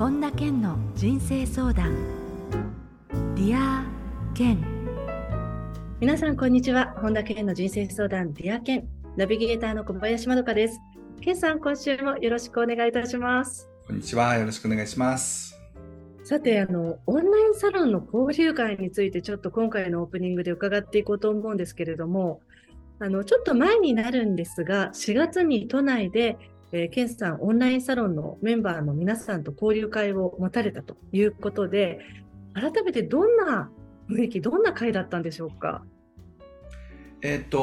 本田健の人生相談。ディア健皆さんこんにちは。本田健の人生相談ディア健ナビゲーターの小林まどかです。健さん今週もよろしくお願いいたします。こんにちは。よろしくお願いします。さてあのオンラインサロンの交流会についてちょっと今回のオープニングで伺っていこうと思うんですけれどもあのちょっと前になるんですが4月に都内でえー、ケンさん、オンラインサロンのメンバーの皆さんと交流会を持たれたということで、改めてどんな雰囲気、どんな会だったんでしょうか？えっ、と、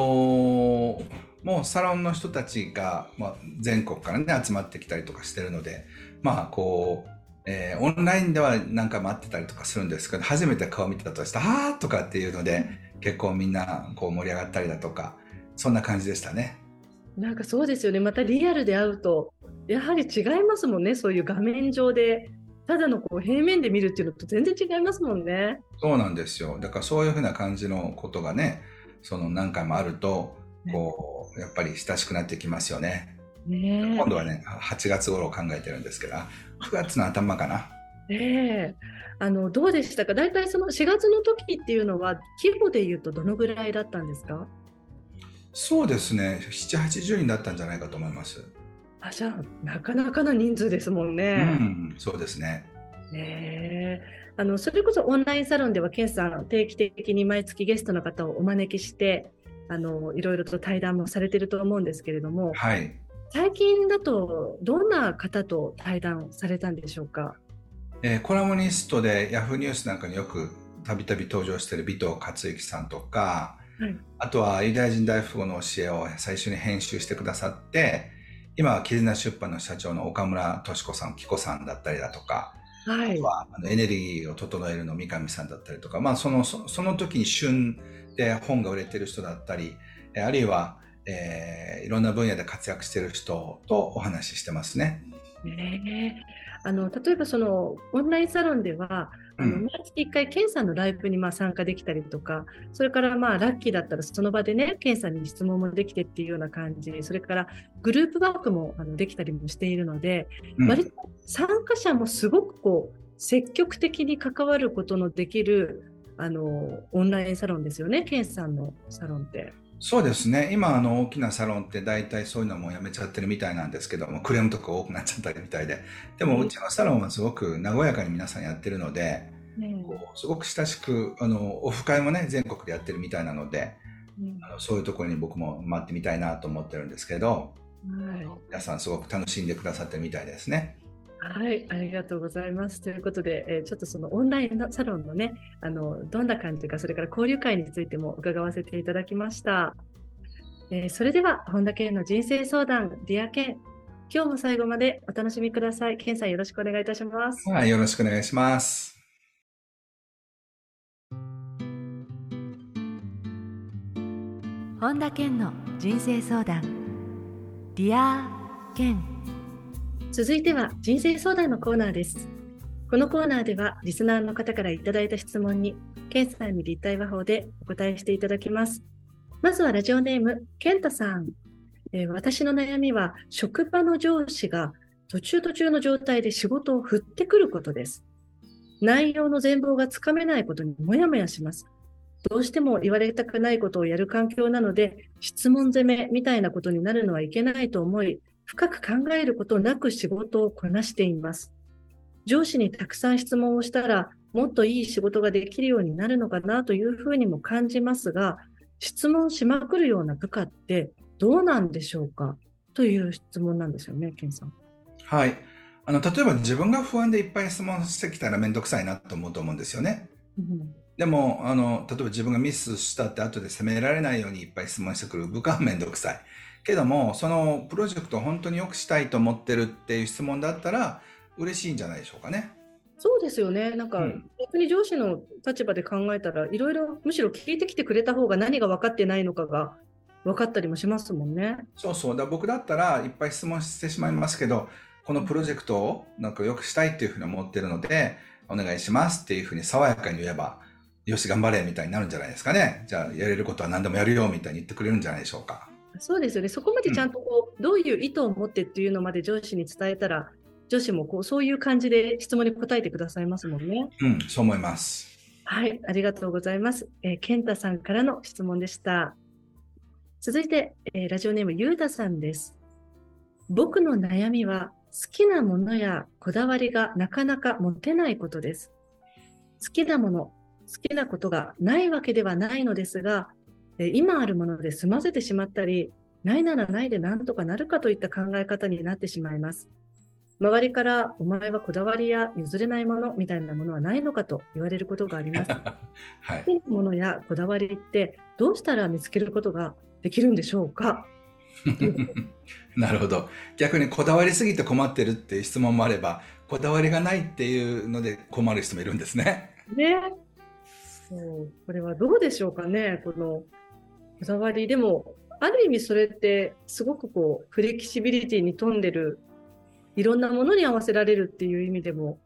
もうサロンの人たちが、まあ、全国からね、集まってきたりとかしてるので、まあ、こう、えー、オンラインでは何回も会ってたりとかするんですけど、初めて顔見てたとしたら、はーとかっていうので、結構みんなこう盛り上がったりだとか、そんな感じでしたね。なんかそうですよね。またリアルで会うと、やはり違いますもんね。そういう画面上で、ただのこう平面で見るっていうのと全然違いますもんね。そうなんですよ。だからそういうふうな感じのことがね、その何回もあると、こう、やっぱり親しくなってきますよね。ね今度はね、8月頃を考えてるんですけど、9月の頭かな。ええあの、どうでしたか？大体その4月の時っていうのは、規模で言うとどのぐらいだったんですか？そうですね、7、80人だったんじゃないかと思います。あ、じゃあ、なかなかの人数ですもんね。うん、そうですね。ねあの、それこそオンラインサロンでは、ケンさん、定期的に毎月ゲストの方をお招きして、あの、いろいろと対談もされてると思うんですけれども、はい。最近だと、どんな方と対談されたんでしょうか？えー、コラムニストでヤフーニュースなんかによくたびたび登場している尾藤克之さんとか、あとはユダヤ人大富豪の教えを最初に編集してくださって、今は絆出版の社長の岡村敏子さん、紀子さんだったりだとか、はい、あとはエネルギーを整えるの三上さんだったりとか、まあその、そその時に旬で本が売れてる人だったり、あるいは、えー、いろんな分野で活躍してる人とお話ししてますね。ねあの例えばそのオンラインサロンでは、あの毎月1回、ケンさんのライブにまあ参加できたりとか、それからまあラッキーだったらその場でね、ケンさんに質問もできてっていうような感じ、それからグループワークもあのできたりもしているので、うん、割と参加者もすごくこう積極的に関わることのできるあのオンラインサロンですよね、ケンさんのサロンって。そうですね。今、あの、大きなサロンって大体そういうのもやめちゃってるみたいなんですけども、クレームとか多くなっちゃったりみたいで。でも、うちのサロンはすごく和やかに皆さんやってるので、こうすごく親しく、あの、オフ会もね、全国でやってるみたいなので、あのそういうところに僕も回ってみたいなと思ってるんですけど、はい、皆さんすごく楽しんでくださってるみたいですね。はい、ありがとうございます。ということで、えー、ちょっとそのオンラインのサロンのね、あの、どんな感じか、それから交流会についても伺わせていただきました。えー、それでは、本田健の人生相談、ディア健。今日も最後までお楽しみください。健さんよろしくお願いいたします。はい、よろしくお願いします。本田健の人生相談、 Dear 健。続いては人生相談のコーナーです。このコーナーではリスナーの方からいただいた質問に、ケンさんに立体話法でお答えしていただきます。まずはラジオネーム、ケンタさん。えー、私の悩みは、職場の上司が途中途中の状態で仕事を振ってくることです。内容の全貌がつかめないことにもやもやします。どうしても言われたくないことをやる環境なので、質問攻めみたいなことになるのはいけないと思い、深く考えることなく仕事をこなしています。上司にたくさん質問をしたら、もっといい仕事ができるようになるのかなというふうにも感じますが、質問しまくるような部下ってどうなんでしょうか？という質問なんですよね、ケンさん。はい。あの、例えば自分が不安でいっぱい質問してきたらめんどくさいなと思うと思うんですよね。うん、でも、あの、例えば自分がミスしたって後で責められないようにいっぱい質問してくる部下はめんどくさい。けども、そのプロジェクトを本当に良くしたいと思ってるっていう質問だったら、嬉しいんじゃないでしょうかね。そうですよね。なんか、逆に上司の立場で考えたら、いろいろむしろ聞いてきてくれた方が何が分かってないのかが分かったりもしますもんね。そうそう。だ僕だったらいっぱい質問してしまいますけど、このプロジェクトをなんか良くしたいっていうふうに思ってるので、お願いしますっていうふうに爽やかに言えば、よし頑張れみたいになるんじゃないですかね。じゃあやれることは何でもやるよみたいに言ってくれるんじゃないでしょうか。そうですよね。そこまでちゃんとこう、うん、どういう意図を持ってっていうのまで上司に伝えたら女子もこうそういう感じで質問に答えてくださいますもんね。うん、そう思います。はい、ありがとうございます。えー、健太さんからの質問でした。続いて、えー、ラジオネームゆうたさんです。僕の悩みは好きなものやこだわりがなかなか持てないことです。好きなもの、好きなことがないわけではないのですが、今あるもので済ませてしまったり、ないならないでなんとかなるかといった考え方になってしまいます。周りからお前はこだわりや譲れないものみたいなものはないのかと言われることがあります。はい、好きなものやこだわりってどうしたら見つけることができるんでしょうか？なるほど。逆にこだわりすぎて困ってるっていう質問もあれば、こだわりがないっていうので困る人もいるんですね。ね。そう。これはどうでしょうかね。このこだわり。でも、ある意味それってすごくこう、フレキシビリティに富んでる、いろんなものに合わせられるっていう意味でも、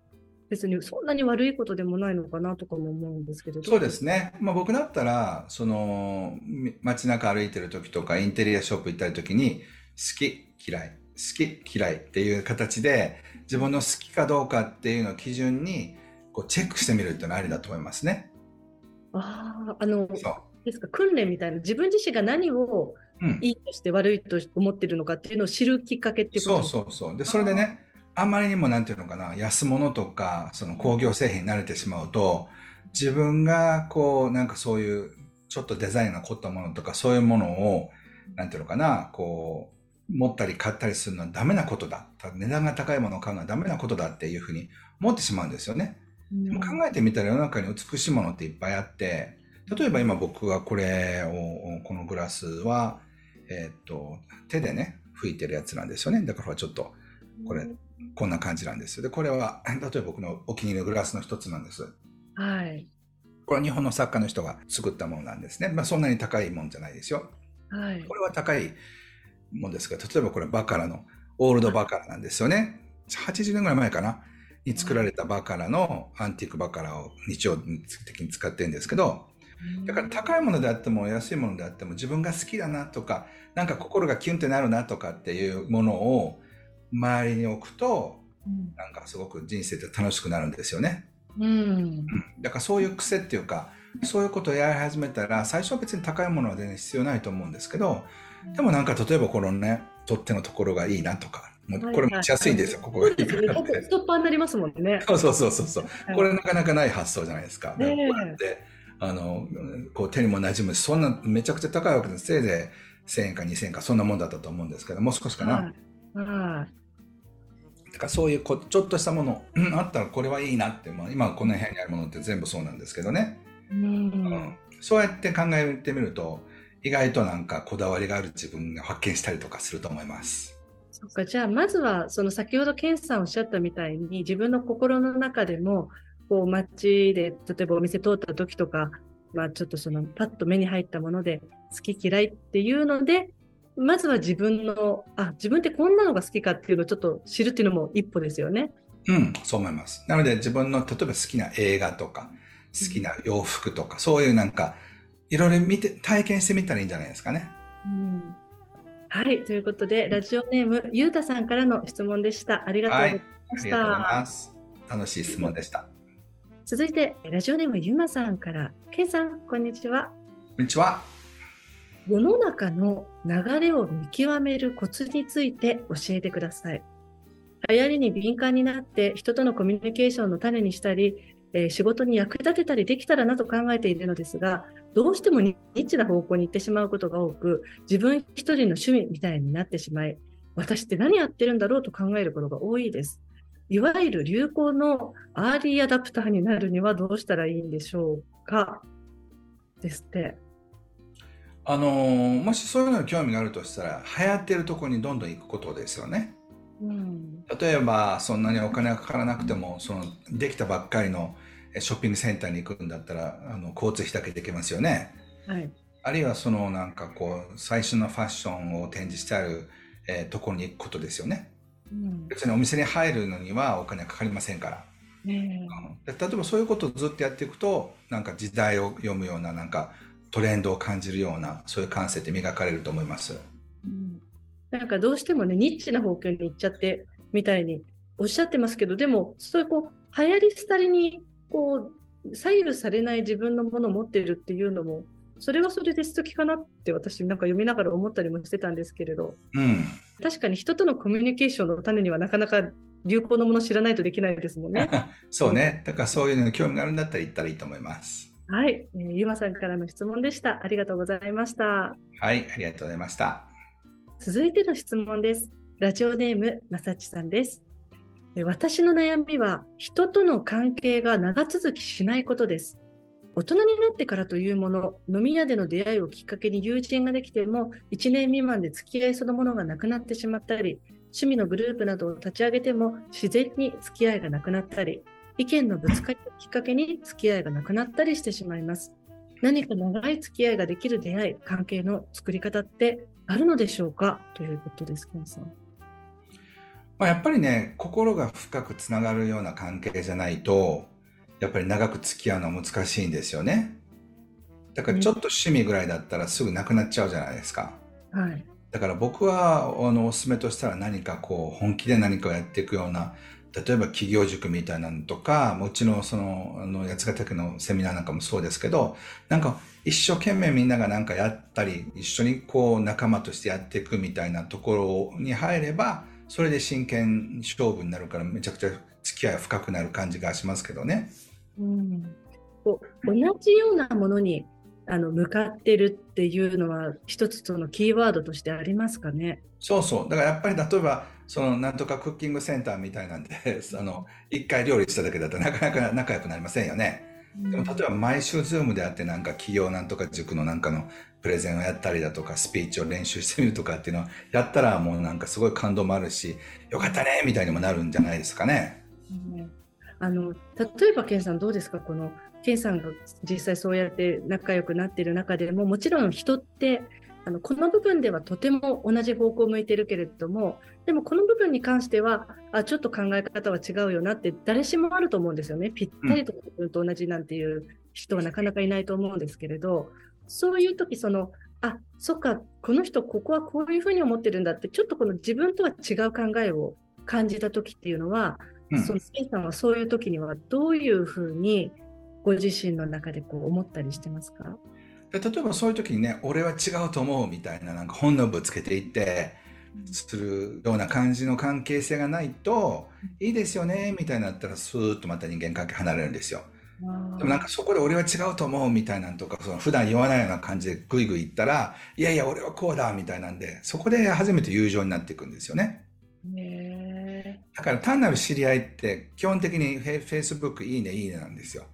別にそんなに悪いことでもないのかなとかも思うんですけど。そうですね。まあ僕だったら、その、街中歩いてる時とか、インテリアショップ行ったり時に、好き、嫌い、好き、嫌いっていう形で、自分の好きかどうかっていうのを基準に、こうチェックしてみるっていうのはありだと思いますね。ああ、あの、ですか、訓練みたいな、自分自身が何をいいとして悪いと思ってるのかっていうのを知るきっかけっていうこと？そうそうそう。で、それでね、あんまりにもなんていうのかな、安物とか、その工業製品に慣れてしまうと、自分がこう、なんかそういう、ちょっとデザインが凝ったものとか、そういうものを、なんていうのかな、こう、持ったり買ったりするのはダメなことだ。値段が高いものを買うのはダメなことだっていうふうに思ってしまうんですよね。でも考えてみたら世の中に美しいものっていっぱいあって、例えば今僕がこれを、このグラスは、えっ、と、手でね、拭いてるやつなんですよね。だからちょっと、これ、こんな感じなんですよ。で、これは、例えば僕のお気に入りのグラスの一つなんです。はい。これは日本の作家の人が作ったものなんですね。まあそんなに高いもんじゃないですよ。はい。これは高いもんですが、例えばこれバカラの、オールドバカラなんですよね。80年ぐらい前かな。に作られたバカラのアンティークバカラを日常的に使ってるんですけど、だから高いものであっても安いものであっても自分が好きだなとか、なんか心がキュンってなるなとかっていうものを周りに置くと、うん、なんかすごく人生って楽しくなるんですよね。うん、だからそういう癖っていうか、そういうことをやり始めたら、最初は別に高いものは全然必要ないと思うんですけど、でもなんか例えばこのね、取っ手のところがいいなとか、もうこれ持ちやすいんですよ、ここがいいからって。ストッパーになりますもんね。そうそうそうそう。これなかなかない発想じゃないですか。ね、こうやって、あの、こう手にも馴染むし、そんなめちゃくちゃ高いわけです。せいぜい1000円か2000円か、そんなもんだったと思うんですけど、もう少しかな。はい。だからそういうこちょっとしたもの、あったらこれはいいなって、まあ、今この部屋にあるものって全部そうなんですけどね、うん、うん、そうやって考えてみると意外となんかこだわりがある自分が発見したりとかすると思います。そっかじゃあまずはその先ほど健さんおっしゃったみたいに自分の心の中でもこう街で例えばお店通った時とか、まあ、ちょっとそのパッと目に入ったもので好き嫌いっていうのでまずは自分の、あ、自分ってこんなのが好きかっていうのをちょっと知るっていうのも一歩ですよね。うん、そう思います。なので自分の例えば好きな映画とか、好きな洋服とか、そういうなんか、いろいろ見て、体験してみたらいいんじゃないですかね。うん、はい、ということで、ラジオネーム、ゆうたさんからの質問でした。ありがとうございました。はい、ありがとうございます。楽しい質問でした。続いて、ラジオネーム、ゆまさんから、けいさん、こんにちは。こんにちは。世の中の流れを見極めるコツについて教えてください。流行りに敏感になって人とのコミュニケーションの種にしたり、えー、仕事に役立てたりできたらなと考えているのですが、どうしてもニッチな方向に行ってしまうことが多く、自分一人の趣味みたいになってしまい、私って何やってるんだろうと考えることが多いです。いわゆる流行のアーリーアダプターになるにはどうしたらいいんでしょうか？ですって。あのー、もしそういうのに興味があるとしたら、流行ってるところにどんどん行くことですよね。うん、例えば、そんなにお金がかからなくても、その、できたばっかりのショッピングセンターに行くんだったら、あの、交通費だけで行けますよね。はい。あるいは、その、なんかこう、最新のファッションを展示してある、えー、ところに行くことですよね。うん、別にお店に入るのにはお金かかりませんから。ね、例えばそういうことをずっとやっていくと、なんか時代を読むような、なんか、トレンドを感じるようなそういう感性って磨かれると思います。うん、なんかどうしてもねニッチな方向に行っちゃってみたいにおっしゃってますけど、でも、そういうこう、流行り廃りに、こう、左右されない自分のものを持っているっていうのも、それはそれで素敵かなって私なんか読みながら思ったりもしてたんですけれど、うん、確かに人とのコミュニケーションの種にはなかなか流行のもの知らないとできないですもんね。そうね。だからそういうのに興味があるんだったら行ったらいいと思います。はい、えー、ゆまさんからの質問でした。ありがとうございました。はい、ありがとうございました。続いての質問です。ラジオネームまさちさんです。私の悩みは人との関係が長続きしないことです。大人になってからというもの、飲み屋での出会いをきっかけに友人ができても、1年未満で付き合いそのものがなくなってしまったり、趣味のグループなどを立ち上げても自然に付き合いがなくなったり、意見のぶつかりをきっかけに付き合いがなくなったりしてしまいます。何か長い付き合いができる出会い、関係の作り方ってあるのでしょうか？ということです、ケンさん。まあ、やっぱりね、心が深くつながるような関係じゃないと、やっぱり長く付き合うのは難しいんですよね。だからちょっと趣味ぐらいだったらすぐなくなっちゃうじゃないですか。はい。だから僕はあのおすすめとしたら何かこう本気で何かをやっていくような例えば企業塾みたいなのとかもちろんそのあの八ヶ岳のセミナーなんかもそうですけどなんか一生懸命みんなが何かやったり一緒にこう仲間としてやっていくみたいなところに入ればそれで真剣勝負になるからめちゃくちゃ付き合い深くなる感じがしますけどね。うん、こう同じようなものにあの向かってるっていうのは一つそのキーワードとしてありますかね？そうそう。だからやっぱり例えばそのなんとかクッキングセンターみたいなんで あの一回料理しただけだとなかなか仲良くなりませんよね。でも例えば毎週ズームであってなんか企業なんとか塾のなんかのプレゼンをやったりだとかスピーチを練習してみるとかっていうのをやったらもうなんかすごい感動もあるしよかったねみたいにもなるんじゃないですかね。うんあの例えば、ケンさん、どうですか、このケンさんが実際そうやって仲良くなっている中でも、もちろん人ってあのこの部分ではとても同じ方向を向いてるけれども、でもこの部分に関しては、あちょっと考え方は違うよなって誰しもあると思うんですよね。ぴったりと自分と同じなんていう人はなかなかいないと思うんですけれど、そういう時そのあそっか、この人、ここはこういうふうに思ってるんだって、ちょっとこの自分とは違う考えを感じた時っていうのは、うん、そのスペさんはそういう時にはどういうふうにご自身の中でこう思ったりしてますか？例えばそういう時にね俺は違うと思うみたいななんか本能ぶつけていってするような感じの関係性がないと、いいですよねみたいになったらスーッとまた人間関係離れるんですよ。でもなんかそこで俺は違うと思うみたいなんとかその普段言わないような感じでグイグイ言ったらいやいや俺はこうだみたいなんでそこで初めて友情になっていくんですよね。だから単なる知り合いって基本的にフェイスブックいいねいいねなんですよ。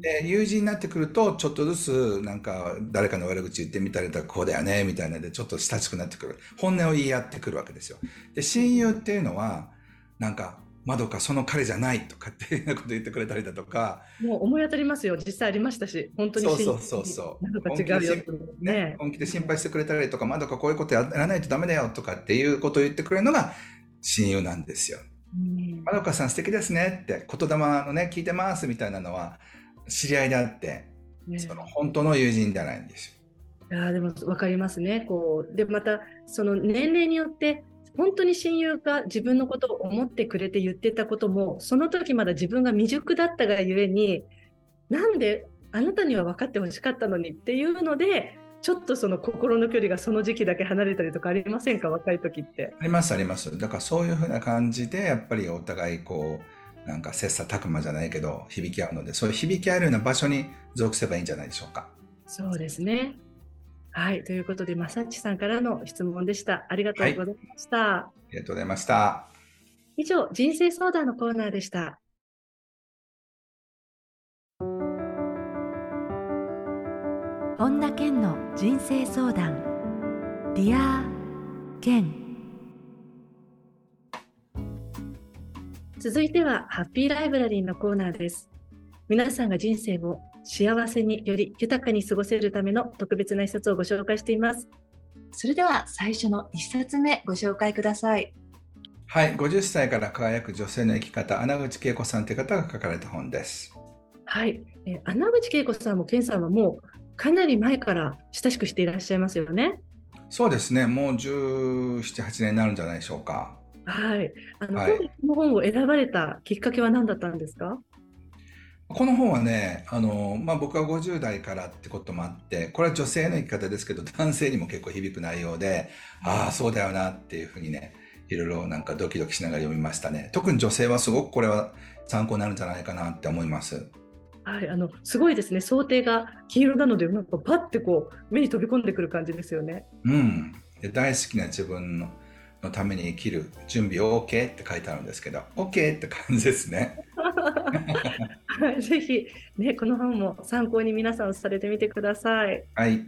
で友人になってくるとちょっとずつなんか誰かの悪口言ってみたりとかこうだよねみたいなでちょっと親しくなってくる。本音を言い合ってくるわけですよ。で親友っていうのはなんかまどかその彼じゃないとかっていうようなこと言ってくれたりだとか。もう思い当たりますよ。実際ありましたし。本当にそうそうそうそう。本気でね、本気で心配してくれたりとかまどかこういうことやらないとダメだよとかっていうことを言ってくれるのが親友なんですよ。まどかさん素敵ですねって言霊のね聞いてますみたいなのは知り合いであって、ね、その本当の友人じゃないんですよ。あでも分かりますね。こうでまたその年齢によって本当に親友が自分のことを思ってくれて言ってたこともその時まだ自分が未熟だったがゆえになんであなたには分かってほしかったのにっていうのでちょっとその心の距離がその時期だけ離れたりとかありませんか？若い時って。ありますあります。だからそういうふうな感じでやっぱりお互いこうなんか切磋琢磨じゃないけど響き合うのでそういう響き合えるような場所に属せばいいんじゃないでしょうか。そうですね。はい。ということで、まさっちさんからの質問でした。ありがとうございました。はい、ありがとうございました。以上、人生相談のコーナーでした。本田健の人生相談。 Dear 健。続いては、ハッピーライブラリーのコーナーです。皆さんが人生を幸せにより豊かに過ごせるための特別な一冊をご紹介しています。それでは最初の一冊目ご紹介ください。はい、50歳から輝く女性の生き方、穴口恵子さんという方が書かれた本です。はい、えー、穴口恵子さんも健さんはもうかなり前から親しくしていらっしゃいますよね。そうですね、もう17、8年になるんじゃないでしょうか。はい。あの、はい、この本を選ばれたきっかけは何だったんですか？この本はね、あの、まあ、僕は50代からってこともあって、これは女性の生き方ですけど、男性にも結構響く内容で、ああ、そうだよなっていうふうにね、いろいろなんかドキドキしながら読みましたね。特に女性はすごくこれは参考になるんじゃないかなって思います。はい、あのすごいですね。想定が黄色なので、なんかパッてこう目に飛び込んでくる感じですよね。うん。で大好きな自分ののために生きる準備 OK って書いてあるんですけど、OK って感じですね。はい、ぜひ、ね、この本も参考に皆さんされてみてください。はい。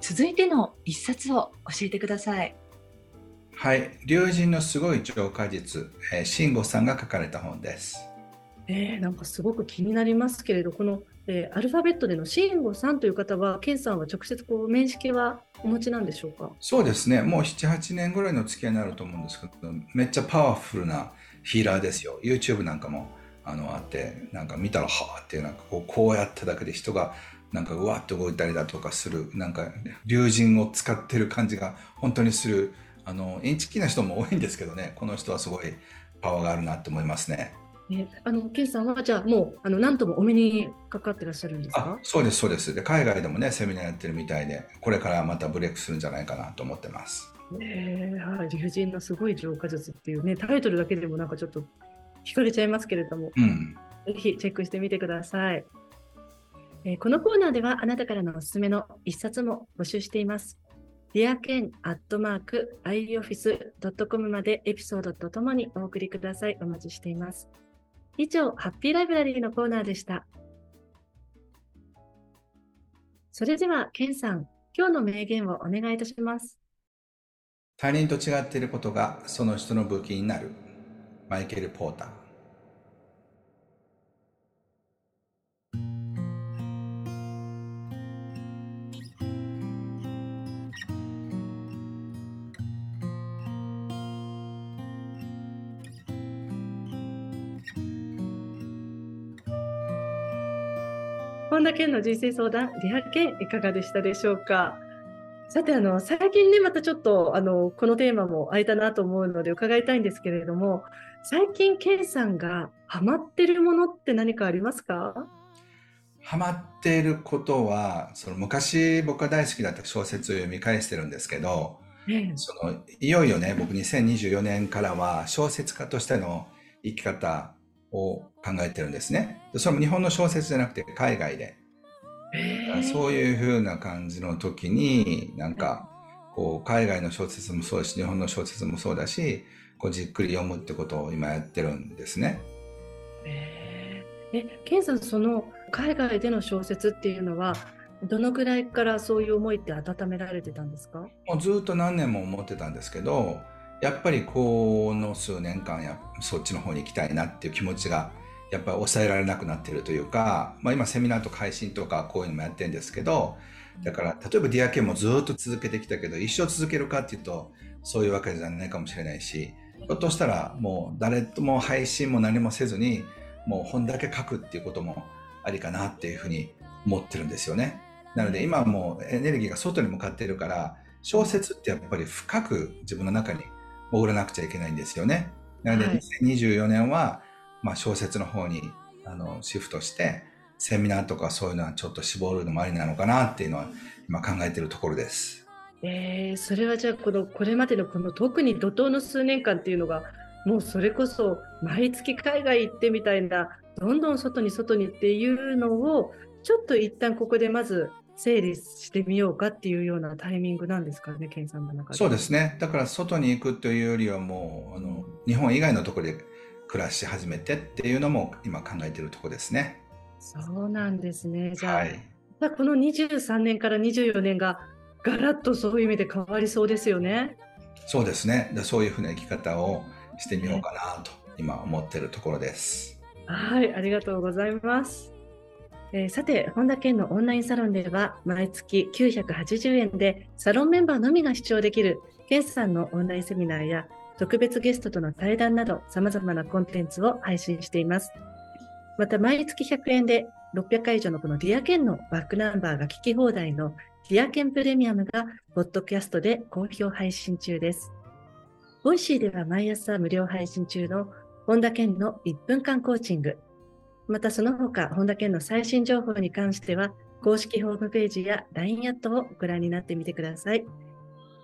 続いての一冊を教えてください。はい、龍神のすごい浄化術、えー、慎吾さんが書かれた本です。えー、なんかすごく気になりますけれど、この、えー、アルファベットでの慎吾さんという方は、健さんは直接こう面識はお持ちなんでしょうか？そうですね、もう7、8年ぐらいの付き合いになると思うんですけど、めっちゃパワフルなヒーラーですよ。YouTube なんかもあのあって、なんか見たら、はあってなんかこうこうやっただけで人がなんかうわっと動いたりだとかする、なんか龍神を使ってる感じが本当にする。あのインチキな人も多いんですけどねこの人はすごいパワーがあるなって思いますね。ね、あのケンさんはじゃあもうあの何ともお目にかかってらっしゃるんですか？そうですそうですで海外でもねセミナーやってるみたいでこれからまたブレイクするんじゃないかなと思ってます。ねはい、竜神のすごい浄化術っていうねタイトルだけでもなんかちょっと惹かれちゃいますけれども、うん、ぜひチェックしてみてください。えー、このコーナーではあなたからのおすすめの一冊も募集しています。ディアケンアットマーク ioffice.com までエピソードとともにお送りください。お待ちしています。以上、ハッピーライブラリーのコーナーでした。それでは、ケンさん、今日の名言をお願いいたします。他人と違っていることがその人の武器になる。マイケル・ポーター。健の人生相談、リハ健いかがでしたでしょうか？さて、あの、最近ね、またちょっと、あの、このテーマも空いたなと思うので伺いたいんですけれども、最近、健さんがハマってるものって何かありますか？ハマっていることは、その昔僕が大好きだった小説を読み返してるんですけど、ええ、そのいよいよね、僕2024年からは小説家としての生き方を考えてるんですね。それも日本の小説じゃなくて海外で。そういう風な感じの時に、なんか、こう、海外の小説もそうだし、日本の小説もそうだし、こうじっくり読むってことを今やってるんですね。えー、え、ケンさん、その海外での小説っていうのは、どのくらいからそういう思いって温められてたんですか？もうずっと何年も思ってたんですけど、やっぱりこの数年間やそっちの方に行きたいなっていう気持ちがやっぱり抑えられなくなってるというか、まあ、今セミナーとか配信とかこういうのもやってるんですけどだから例えばディアケもずっと続けてきたけど一生続けるかっていうとそういうわけじゃないかもしれないしひょっとしたらもう誰とも配信も何もせずにもう本だけ書くっていうこともありかなっていうふうに思ってるんですよね。なので今もうエネルギーが外に向かっているから小説ってやっぱり深く自分の中に潜らなくちゃいけないんですよね。なので、2024年は、まあ、小説の方にあのシフトして、セミナーとかそういうのはちょっと絞るのもありなのかなっていうのは今考えているところです。えー、それはじゃあこのこれまでのこの特に怒涛の数年間っていうのがもうそれこそ毎月海外行ってみたいなどんどん外に外にっていうのをちょっと一旦ここでまず整理してみようかっていうようなタイミングなんですかね、健さんの中で。そうですね。だから外に行くというよりはもう、あの、日本以外のところで暮らし始めてっていうのも今考えているところですね。そうなんですね。じゃあ、はい、この23年から24年がガラッとそういう意味で変わりそうですよね。そうですね。そういうふうな生き方をしてみようかなと今思っているところです。はい、ありがとうございます。えー、さて、本田健のオンラインサロンでは、毎月980円でサロンメンバーのみが視聴できる、健さんのオンラインセミナーや、特別ゲストとの対談など、様々なコンテンツを配信しています。また、毎月100円で600回以上のこのディアケンのバックナンバーが聞き放題のディアケンプレミアムが、ポッドキャストで好評配信中です。ボイシーでは毎朝無料配信中の本田健の1分間コーチング、またその他、本田健の最新情報に関しては、公式ホームページや LINE アットをご覧になってみてください。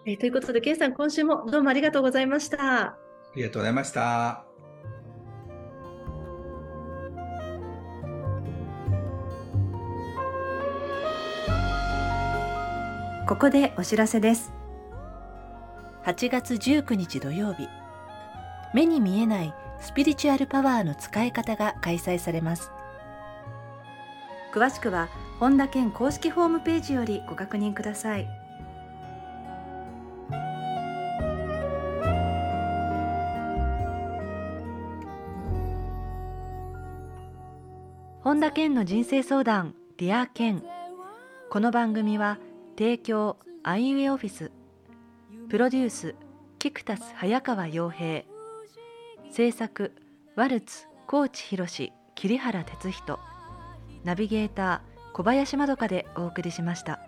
えー、ということで、ケイさん、今週もどうもありがとうございました。ありがとうございました。ここでお知らせです。8月19日土曜日、目に見えないスピリチュアルパワーの使い方が開催されます。詳しくは本田健公式ホームページよりご確認ください。田健の人生相談 Dear 健この番組は提供アイウェイオフィス。プロデュースキクタス早川洋平。制作ワルツ高知博桐原哲人。ナビゲーター小林まどかでお送りしました。